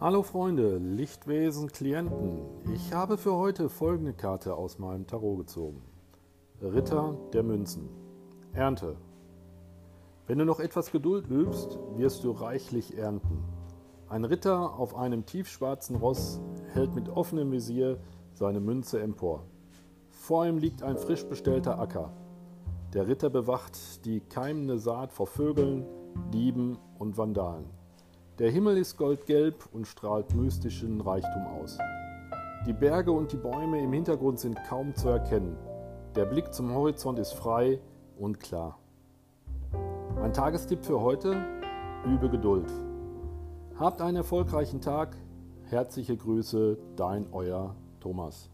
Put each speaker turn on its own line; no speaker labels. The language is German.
Hallo Freunde, Lichtwesen, Klienten. Ich habe für heute folgende Karte aus meinem Tarot gezogen. Ritter der Münzen. Ernte. Wenn du noch etwas Geduld übst, wirst du reichlich ernten. Ein Ritter auf einem tiefschwarzen Ross hält mit offenem Visier seine Münze empor. Vor ihm liegt ein frisch bestellter Acker. Der Ritter bewacht die keimende Saat vor Vögeln, Dieben und Vandalen. Der Himmel ist goldgelb und strahlt mystischen Reichtum aus. Die Berge und die Bäume im Hintergrund sind kaum zu erkennen. Der Blick zum Horizont ist frei und klar. Mein Tagestipp für heute: Übe Geduld. Habt einen erfolgreichen Tag. Herzliche Grüße, dein euer Thomas.